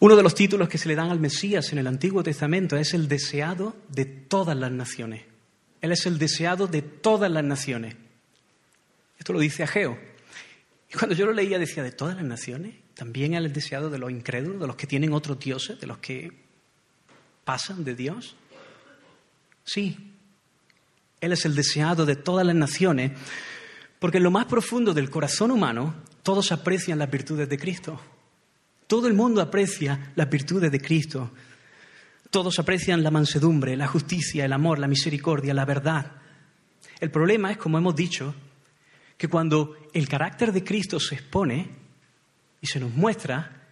Uno de los títulos que se le dan al Mesías en el Antiguo Testamento es el deseado de todas las naciones. Él es el deseado de todas las naciones. Esto lo dice Ageo. Y cuando yo lo leía decía, de todas las naciones, también el deseado de los incrédulos, de los que tienen otros dioses, de los que pasan de Dios. Sí, Él es el deseado de todas las naciones, porque en lo más profundo del corazón humano todos aprecian las virtudes de Cristo. Todo el mundo aprecia las virtudes de Cristo. Todos aprecian la mansedumbre, la justicia, el amor, la misericordia, la verdad. El problema es, como hemos dicho, que cuando el carácter de Cristo se expone y se nos muestra,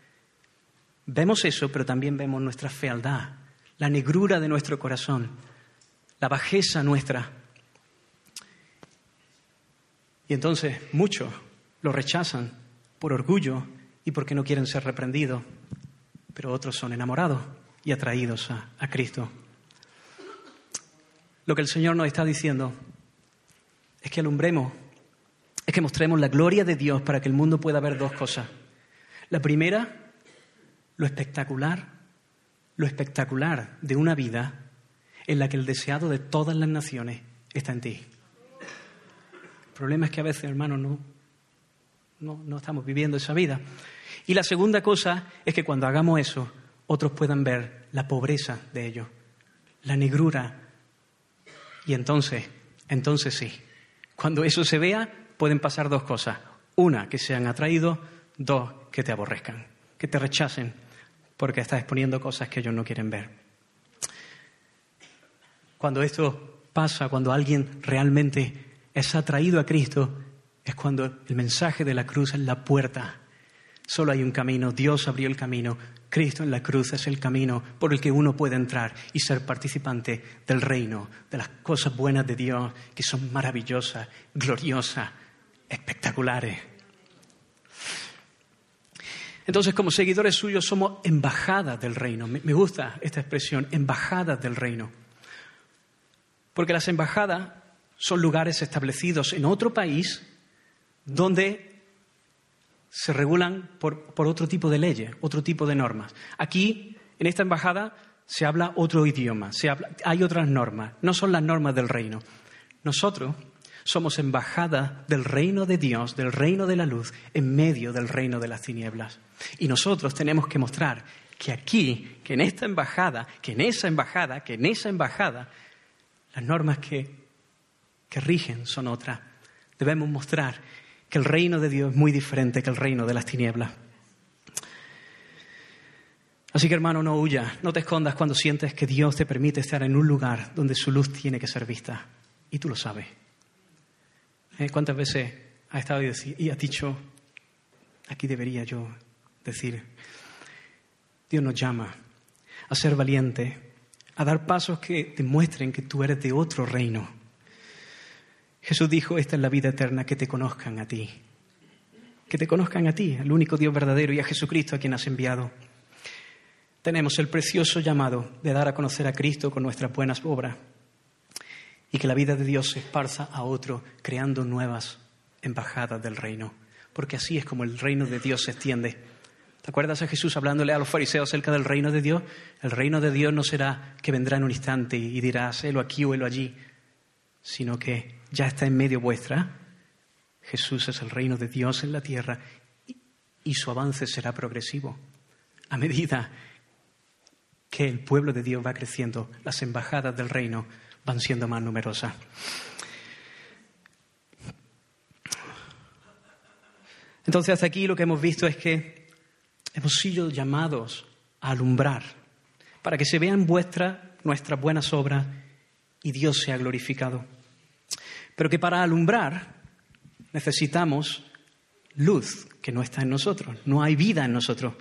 vemos eso, pero también vemos nuestra fealdad, la negrura de nuestro corazón, la bajeza nuestra. Y entonces muchos lo rechazan por orgullo y porque no quieren ser reprendidos, pero otros son enamorados y atraídos a, a Cristo. Lo que el Señor nos está diciendo es que alumbremos es que mostremos la gloria de Dios para que el mundo pueda ver dos cosas. La primera, lo espectacular, lo espectacular de una vida en la que el deseado de todas las naciones está en ti. El problema es que a veces, hermanos, no, no, no estamos viviendo esa vida. Y la segunda cosa es que cuando hagamos eso, otros puedan ver la pobreza de ellos, la negrura. Y entonces, entonces sí, cuando eso se vea, pueden pasar dos cosas. Una, que sean atraídos, dos, que te aborrezcan, que te rechacen, porque estás exponiendo cosas que ellos no quieren ver. Cuando esto pasa, cuando alguien realmente es atraído a Cristo, es cuando el mensaje de la cruz es la puerta. Solo hay un camino, Dios abrió el camino, Cristo en la cruz es el camino por el que uno puede entrar y ser participante del reino, de las cosas buenas de Dios, que son maravillosas, gloriosas, espectaculares. Entonces, como seguidores suyos, somos embajadas del reino. Me gusta esta expresión, embajadas del reino. Porque las embajadas son lugares establecidos en otro país donde se regulan por, otro tipo de leyes, otro tipo de normas. Aquí, en esta embajada, se habla otro idioma, hay otras normas, no son las normas del reino. Nosotros somos embajada del reino de Dios, del reino de la luz, en medio del reino de las tinieblas. Y nosotros tenemos que mostrar que aquí, que en esta embajada, que en esa embajada, que en esa embajada, las normas que, que rigen son otras. Debemos mostrar que el reino de Dios es muy diferente que el reino de las tinieblas. Así que hermano, no huyas, no te escondas cuando sientes que Dios te permite estar en un lugar donde su luz tiene que ser vista. Y tú lo sabes. ¿Eh? ¿Cuántas veces has estado y has dicho, aquí debería yo decir, Dios nos llama a ser valiente, a dar pasos que demuestren que tú eres de otro reino. Jesús dijo, esta es la vida eterna, que te conozcan a ti, que te conozcan a ti, al único Dios verdadero y a Jesucristo a quien has enviado. Tenemos el precioso llamado de dar a conocer a Cristo con nuestras buenas obras y que la vida de Dios se esparza a otro, creando nuevas embajadas del reino. Porque así es como el reino de Dios se extiende. ¿Te acuerdas a Jesús hablándole a los fariseos acerca del reino de Dios? El reino de Dios no será que vendrá en un instante y dirás, helo aquí o helo allí, sino que ya está en medio vuestra. Jesús es el reino de Dios en la tierra y su avance será progresivo. A medida que el pueblo de Dios va creciendo, las embajadas del reino van siendo más numerosas. Entonces, hasta aquí lo que hemos visto es que hemos sido llamados a alumbrar para que se vean vuestras, nuestras buenas obras y Dios sea glorificado. Pero que para alumbrar necesitamos luz que no está en nosotros, no hay vida en nosotros.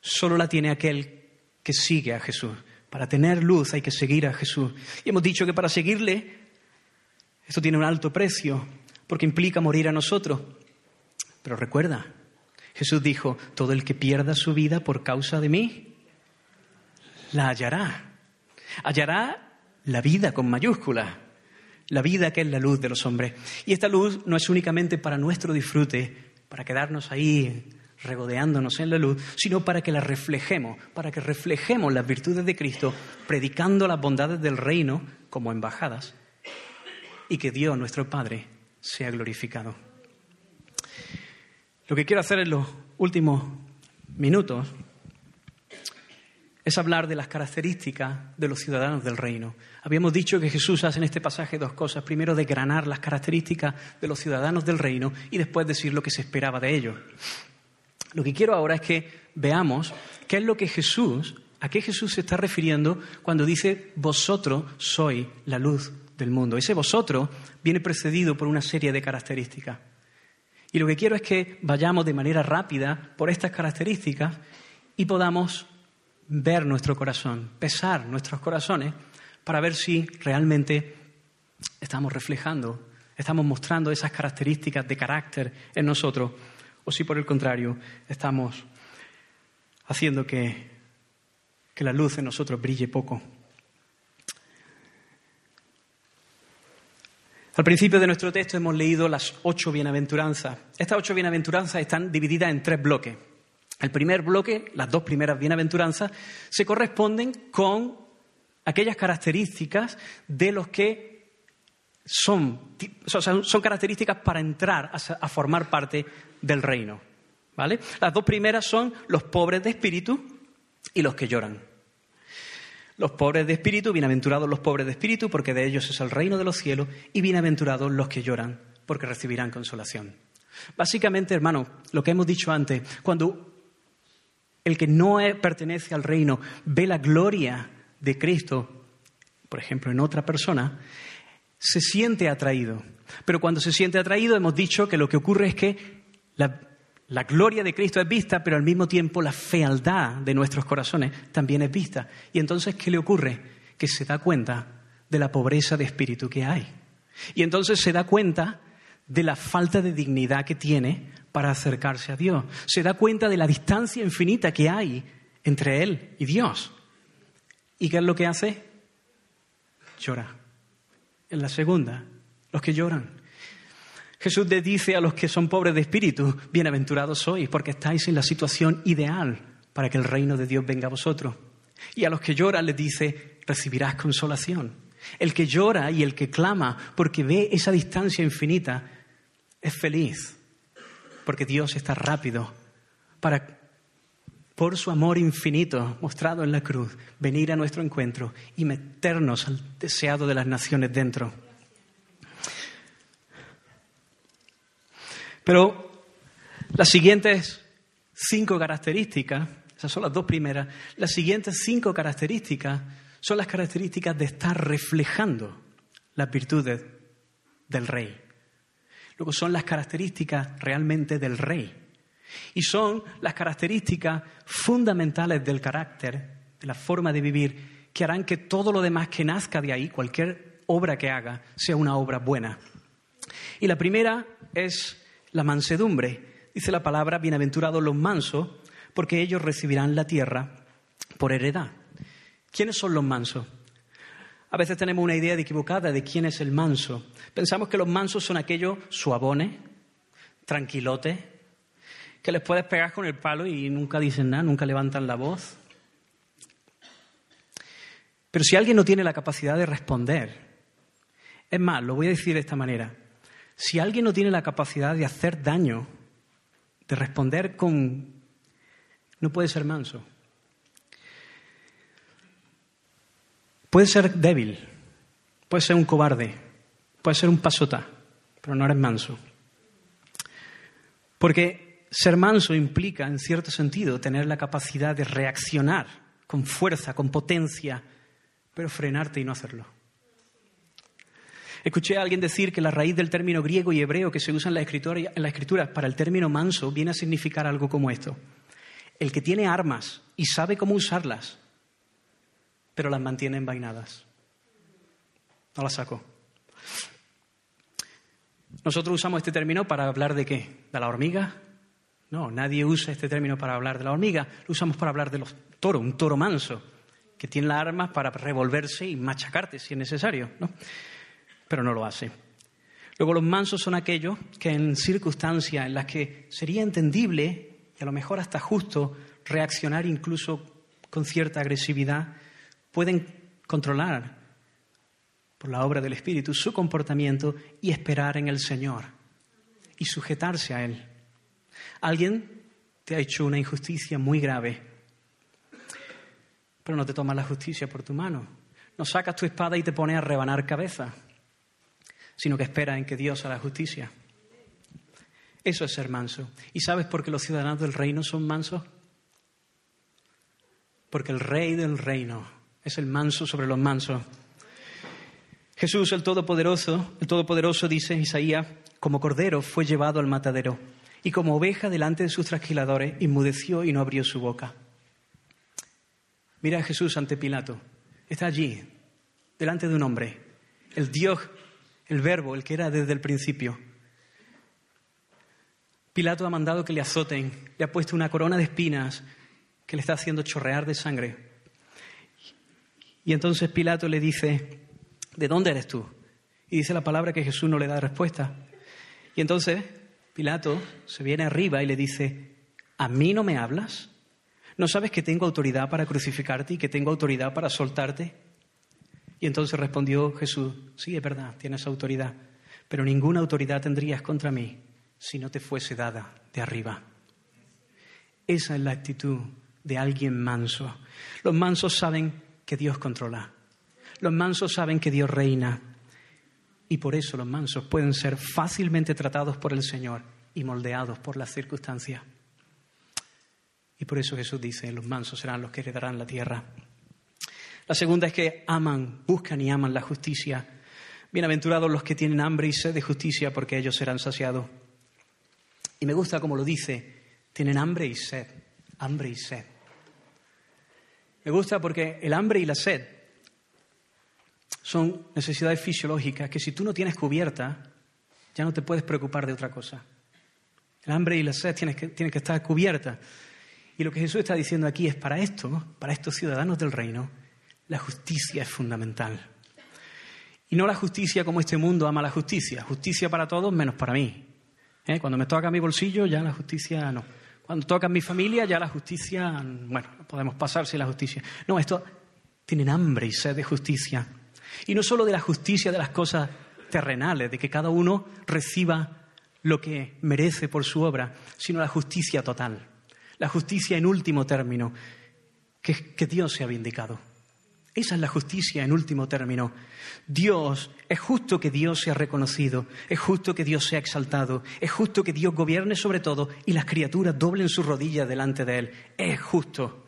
Solo la tiene aquel que sigue a Jesús. Para tener luz hay que seguir a Jesús. Y hemos dicho que para seguirle, esto tiene un alto precio, porque implica morir a nosotros. Pero recuerda, Jesús dijo, todo el que pierda su vida por causa de mí, la hallará. Hallará la vida con mayúscula, la vida que es la luz de los hombres. Y esta luz no es únicamente para nuestro disfrute, para quedarnos ahí regodeándonos en la luz, sino para que la reflejemos, para que reflejemos las virtudes de Cristo, predicando las bondades del reino como embajadas, y que Dios, nuestro Padre, sea glorificado. Lo que quiero hacer en los últimos minutos es hablar de las características de los ciudadanos del reino. Habíamos dicho que Jesús hace en este pasaje dos cosas. Primero, degranar las características de los ciudadanos del reino y después decir lo que se esperaba de ellos. Lo que quiero ahora es que veamos qué es lo que Jesús, a qué Jesús se está refiriendo cuando dice vosotros sois la luz del mundo. Ese vosotros viene precedido por una serie de características. Y lo que quiero es que vayamos de manera rápida por estas características y podamos ver nuestro corazón, pesar nuestros corazones para ver si realmente estamos reflejando, estamos mostrando esas características de carácter en nosotros o si por el contrario estamos haciendo que, que la luz en nosotros brille poco. Al principio de nuestro texto hemos leído las ocho bienaventuranzas. Estas ocho bienaventuranzas están divididas en tres bloques. El primer bloque, las dos primeras bienaventuranzas, se corresponden con aquellas características de los que son, son características para entrar a, formar parte del reino. ¿vale? Las dos primeras son los pobres de espíritu y los que lloran. Los pobres de espíritu, bienaventurados los pobres de espíritu, porque de ellos es el reino de los cielos, y bienaventurados los que lloran, porque recibirán consolación. Básicamente, hermano, lo que hemos dicho antes, cuando el que no pertenece al reino ve la gloria de Cristo, por ejemplo, en otra persona, se siente atraído. Pero cuando se siente atraído, hemos dicho que lo que ocurre es que la, gloria de Cristo es vista, pero al mismo tiempo la fealdad de nuestros corazones también es vista. Y entonces, ¿qué le ocurre? Que se da cuenta de la pobreza de espíritu que hay. Y entonces se da cuenta de la falta de dignidad que tiene para acercarse a Dios. Se da cuenta de la distancia infinita que hay entre Él y Dios. ¿Y qué es lo que hace? Llora. En la segunda, los que lloran. Jesús le dice a los que son pobres de espíritu, bienaventurados sois, porque estáis en la situación ideal para que el reino de Dios venga a vosotros. Y a los que lloran les dice, recibirás consolación. El que llora y el que clama porque ve esa distancia infinita es feliz porque Dios está rápido para, por su amor infinito mostrado en la cruz, venir a nuestro encuentro y meternos al deseado de las naciones dentro. Pero las siguientes cinco características, esas son las dos primeras, las siguientes cinco características son las características de estar reflejando las virtudes del rey. Luego son las características realmente del rey. Y son las características fundamentales del carácter, de la forma de vivir, que harán que todo lo demás que nazca de ahí, cualquier obra que haga, sea una obra buena. Y la primera es la mansedumbre. Dice la palabra, bienaventurados los mansos, porque ellos recibirán la tierra por heredad. ¿Quiénes son los mansos? A veces tenemos una idea equivocada de quién es el manso. Pensamos que los mansos son aquellos suabones, tranquilotes, que les puedes pegar con el palo y nunca dicen nada, nunca levantan la voz. Pero si alguien no tiene la capacidad de responder, es más, lo voy a decir de esta manera, si alguien no tiene la capacidad de hacer daño, de responder con... no puede ser manso. Puede ser débil, puede ser un cobarde, puede ser un pasota, pero no eres manso. Porque ser manso implica, en cierto sentido, tener la capacidad de reaccionar con fuerza, con potencia, pero frenarte y no hacerlo. Escuché a alguien decir que la raíz del término griego y hebreo que se usa en la, escritura, en la escritura para el término manso viene a significar algo como esto. El que tiene armas y sabe cómo usarlas, pero las mantiene envainadas. No las saco. Nosotros usamos este término para hablar de qué? ¿De la hormiga? No, nadie usa este término para hablar de la hormiga. Lo usamos para hablar de los toros, un toro manso, que tiene las armas para revolverse y machacarte si es necesario, ¿no? Pero no lo hace. Luego los mansos son aquellos que en circunstancias en las que sería entendible y a lo mejor hasta justo reaccionar incluso con cierta agresividad, pueden controlar por la obra del Espíritu, su comportamiento y esperar en el Señor y sujetarse a Él. Alguien te ha hecho una injusticia muy grave, pero no te tomas la justicia por tu mano. No sacas tu espada y te pones a rebanar cabeza, sino que esperas en que Dios haga justicia. Eso es ser manso. ¿Y sabes por qué los ciudadanos del reino son mansos? Porque el rey del reino es el manso sobre los mansos. Jesús, el Todopoderoso, el Todopoderoso dice Isaías, como cordero fue llevado al matadero y como oveja delante de sus trasquiladores inmudeció y no abrió su boca. Mira a Jesús ante Pilato. Está allí, delante de un hombre, el Dios, el verbo, el que era desde el principio. Pilato ha mandado que le azoten, le ha puesto una corona de espinas que le está haciendo chorrear de sangre. Y entonces Pilato le dice, ¿de dónde eres tú? Y dice la palabra que Jesús no le da respuesta. Y entonces Pilato se viene arriba y le dice, ¿a mí no me hablas? ¿No sabes que tengo autoridad para crucificarte y que tengo autoridad para soltarte? Y entonces respondió Jesús, sí, es verdad, tienes autoridad, pero ninguna autoridad tendrías contra mí si no te fuese dada de arriba. Esa es la actitud de alguien manso. Los mansos saben que Dios controla. Los mansos saben que Dios reina y por eso los mansos pueden ser fácilmente tratados por el Señor y moldeados por las circunstancias. Y por eso Jesús dice, los mansos serán los que heredarán la tierra. La segunda es que aman, buscan y aman la justicia. Bienaventurados los que tienen hambre y sed de justicia, porque ellos serán saciados. Y me gusta como lo dice, tienen hambre y sed, hambre y sed. Me gusta porque el hambre y la sed son necesidades fisiológicas que si tú no tienes cubierta, ya no te puedes preocupar de otra cosa. El hambre y la sed tienen que, que estar cubiertas. Y lo que Jesús está diciendo aquí es para esto, para estos ciudadanos del reino, la justicia es fundamental. Y no la justicia como este mundo ama la justicia. Justicia para todos menos para mí. ¿Eh? Cuando me toca mi bolsillo, ya la justicia no. Cuando toca mi familia, ya la justicia, bueno, podemos pasar sin la justicia. No, esto tienen hambre y sed de justicia. Y no solo de la justicia de las cosas terrenales, de que cada uno reciba lo que merece por su obra, sino la justicia total, la justicia en último término, que, que Dios se ha vindicado. Esa es la justicia en último término. Dios, es justo que Dios sea reconocido, es justo que Dios sea exaltado, es justo que Dios gobierne sobre todo y las criaturas doblen sus rodillas delante de Él. Es justo.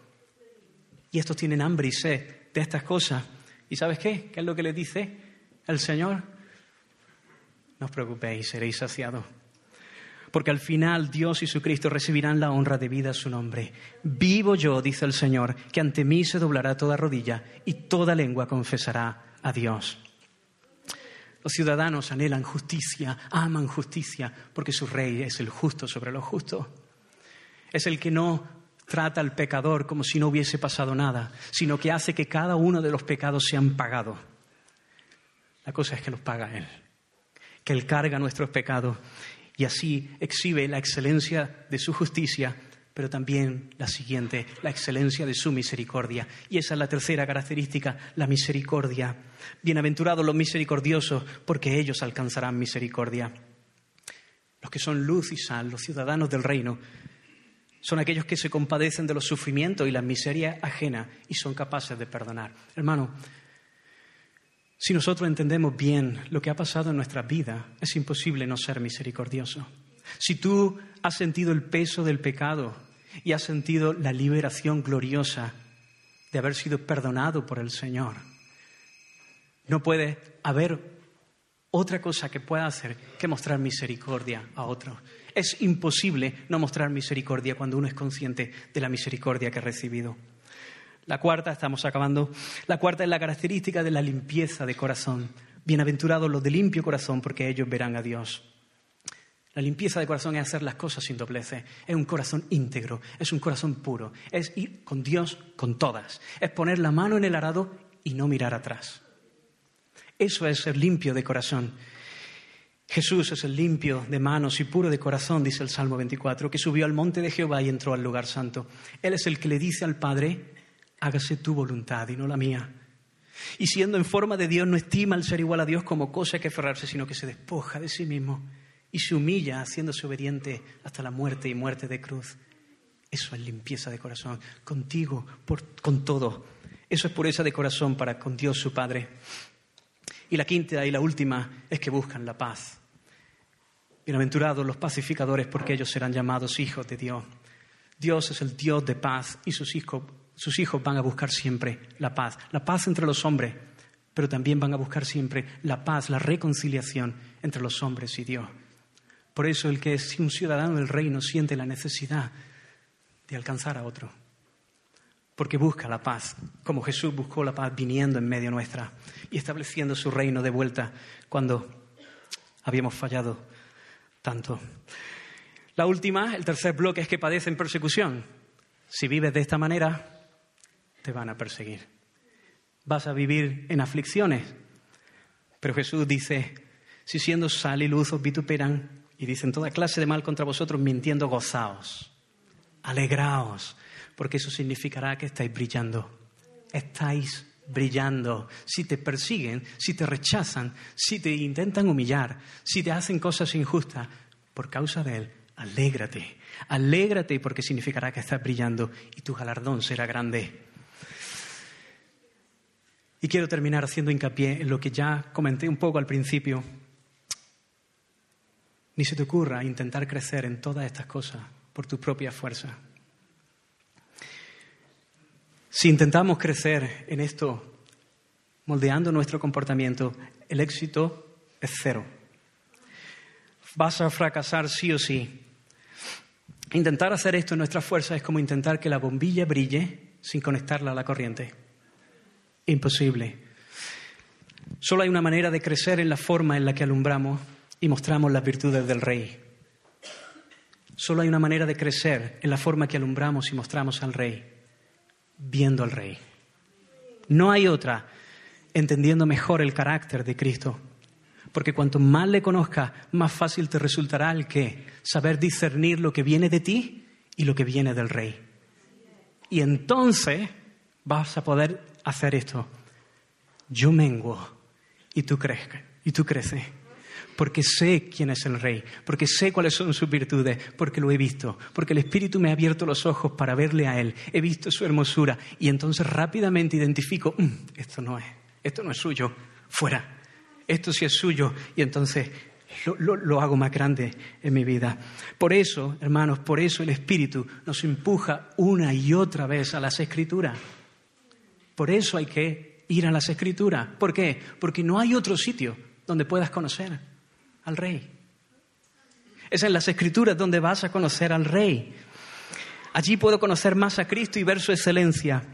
Y estos tienen hambre y sed de estas cosas. ¿Y sabes qué? ¿Qué es lo que le dice el Señor? No os preocupéis, seréis saciados. Porque al final Dios y su Cristo recibirán la honra debida a su nombre. Vivo yo, dice el Señor, que ante mí se doblará toda rodilla y toda lengua confesará a Dios. Los ciudadanos anhelan justicia, aman justicia, porque su rey es el justo sobre los justos. Es el que no trata al pecador como si no hubiese pasado nada, sino que hace que cada uno de los pecados sean pagados. La cosa es que los paga Él, que Él carga nuestros pecados y así exhibe la excelencia de su justicia, pero también la siguiente, la excelencia de su misericordia. Y esa es la tercera característica, la misericordia. Bienaventurados los misericordiosos, porque ellos alcanzarán misericordia. Los que son luz y sal, los ciudadanos del reino, son aquellos que se compadecen de los sufrimientos y la miseria ajena y son capaces de perdonar. Hermano, si nosotros entendemos bien lo que ha pasado en nuestra vida, es imposible no ser misericordioso. Si tú has sentido el peso del pecado y has sentido la liberación gloriosa de haber sido perdonado por el Señor, no puede haber otra cosa que pueda hacer que mostrar misericordia a otros. Es imposible no mostrar misericordia cuando uno es consciente de la misericordia que ha recibido. La cuarta, estamos acabando, la cuarta es la característica de la limpieza de corazón. Bienaventurados los de limpio corazón, porque ellos verán a Dios. La limpieza de corazón es hacer las cosas sin dobleces, es un corazón íntegro, es un corazón puro, es ir con Dios con todas, es poner la mano en el arado y no mirar atrás. Eso es ser limpio de corazón. Jesús es el limpio de manos y puro de corazón, dice el Salmo 24, que subió al monte de Jehová y entró al lugar santo. Él es el que le dice al Padre, hágase tu voluntad y no la mía. Y siendo en forma de Dios, no estima el ser igual a Dios como cosa que aferrarse, sino que se despoja de sí mismo y se humilla haciéndose obediente hasta la muerte y muerte de cruz. Eso es limpieza de corazón, contigo, con todo. Eso es pureza de corazón para con Dios su Padre. Y la quinta y la última es que buscan la paz. Bienaventurados los pacificadores porque ellos serán llamados hijos de Dios. Dios es el Dios de paz y sus hijos, sus hijos van a buscar siempre la paz. La paz entre los hombres, pero también van a buscar siempre la paz, la reconciliación entre los hombres y Dios. Por eso el que es un ciudadano del reino siente la necesidad de alcanzar a otro, porque busca la paz, como Jesús buscó la paz viniendo en medio nuestra y estableciendo su reino de vuelta cuando habíamos fallado tanto. La última, el tercer bloque, es que padecen persecución. Si vives de esta manera, te van a perseguir. Vas a vivir en aflicciones. Pero Jesús dice, si siendo sal y luz os vituperan, y dicen toda clase de mal contra vosotros, mintiendo, gozaos, alegraos, porque eso significará que estáis brillando. Estáis brillando. Si te persiguen, si te rechazan, si te intentan humillar, si te hacen cosas injustas, por causa de Él, alégrate. Alégrate porque significará que estás brillando y tu galardón será grande. Y quiero terminar haciendo hincapié en lo que ya comenté un poco al principio ni se te ocurra intentar crecer en todas estas cosas por tu propia fuerza. Si intentamos crecer en esto, moldeando nuestro comportamiento, el éxito es cero. Vas a fracasar sí o sí. Intentar hacer esto en nuestra fuerza es como intentar que la bombilla brille sin conectarla a la corriente. Imposible. Solo hay una manera de crecer en la forma en la que alumbramos y mostramos las virtudes del Rey. Solo hay una manera de crecer en la forma que alumbramos y mostramos al Rey, viendo al Rey. No hay otra, entendiendo mejor el carácter de Cristo. Porque cuanto más le conozcas, más fácil te resultará el que saber discernir lo que viene de ti y lo que viene del Rey. Y entonces vas a poder hacer esto. Yo menguo y tú creces, y tú creces porque sé quién es el Rey, porque sé cuáles son sus virtudes, porque lo he visto, porque el Espíritu me ha abierto los ojos para verle a Él, he visto su hermosura y entonces rápidamente identifico, mm, esto no es, esto no es suyo, fuera, esto sí es suyo y entonces lo, lo, hago más grande en mi vida. Por eso, hermanos, por eso el Espíritu nos empuja una y otra vez a las Escrituras. Por eso hay que ir a las Escrituras. ¿Por qué? Porque no hay otro sitio donde puedas conocer al Rey. Es en las Escrituras donde vas a conocer al Rey. Allí puedo conocer más a Cristo y ver su excelencia.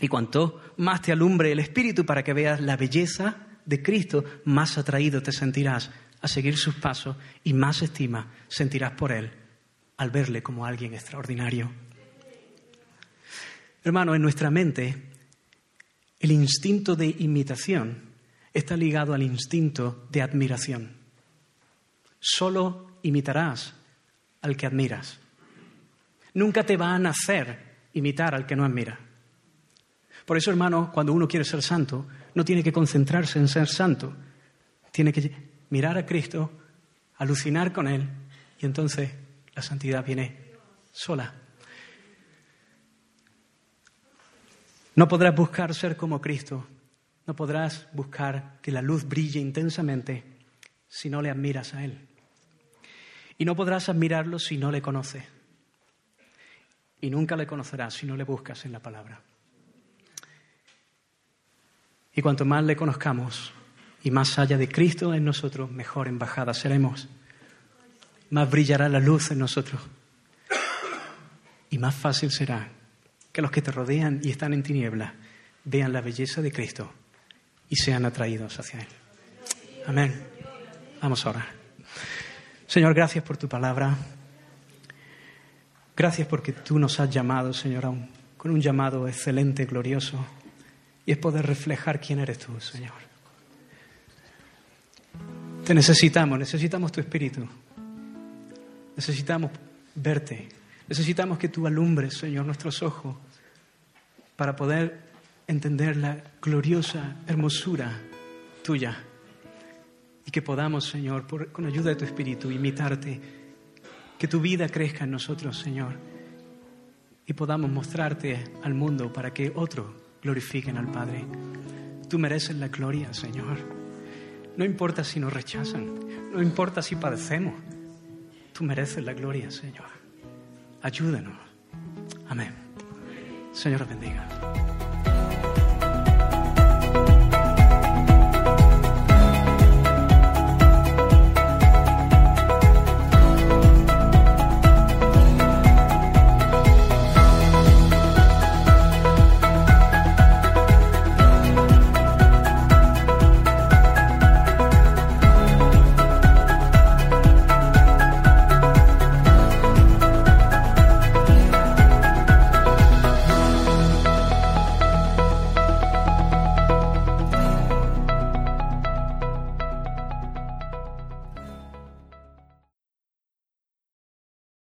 Y cuanto más te alumbre el Espíritu para que veas la belleza de Cristo, más atraído te sentirás a seguir sus pasos y más estima sentirás por Él al verle como alguien extraordinario. Hermano, en nuestra mente el instinto de imitación está ligado al instinto de admiración solo imitarás al que admiras. Nunca te va a nacer imitar al que no admira. Por eso, hermano, cuando uno quiere ser santo, no tiene que concentrarse en ser santo. Tiene que mirar a Cristo, alucinar con Él, y entonces la santidad viene sola. No podrás buscar ser como Cristo, no podrás buscar que la luz brille intensamente si no le admiras a Él. Y no podrás admirarlo si no le conoces. Y nunca le conocerás si no le buscas en la palabra. Y cuanto más le conozcamos y más haya de Cristo en nosotros, mejor embajada seremos. Más brillará la luz en nosotros. Y más fácil será que los que te rodean y están en tinieblas vean la belleza de Cristo y sean atraídos hacia Él. Amén. Vamos a orar. Señor, gracias por tu palabra. Gracias porque tú nos has llamado, Señor, con un llamado excelente, glorioso, y es poder reflejar quién eres tú, Señor. Te necesitamos, necesitamos tu espíritu. Necesitamos verte. Necesitamos que tú alumbres, Señor, nuestros ojos para poder entender la gloriosa hermosura tuya y que podamos, Señor, por- con ayuda de tu Espíritu, imitarte, que tu vida crezca en nosotros, Señor, y podamos mostrarte al mundo para que otros glorifiquen al Padre. Tú mereces la gloria, Señor. No importa si nos rechazan, no importa si padecemos, tú mereces la gloria, Señor. Ayúdanos. Amén. Señor, bendiga.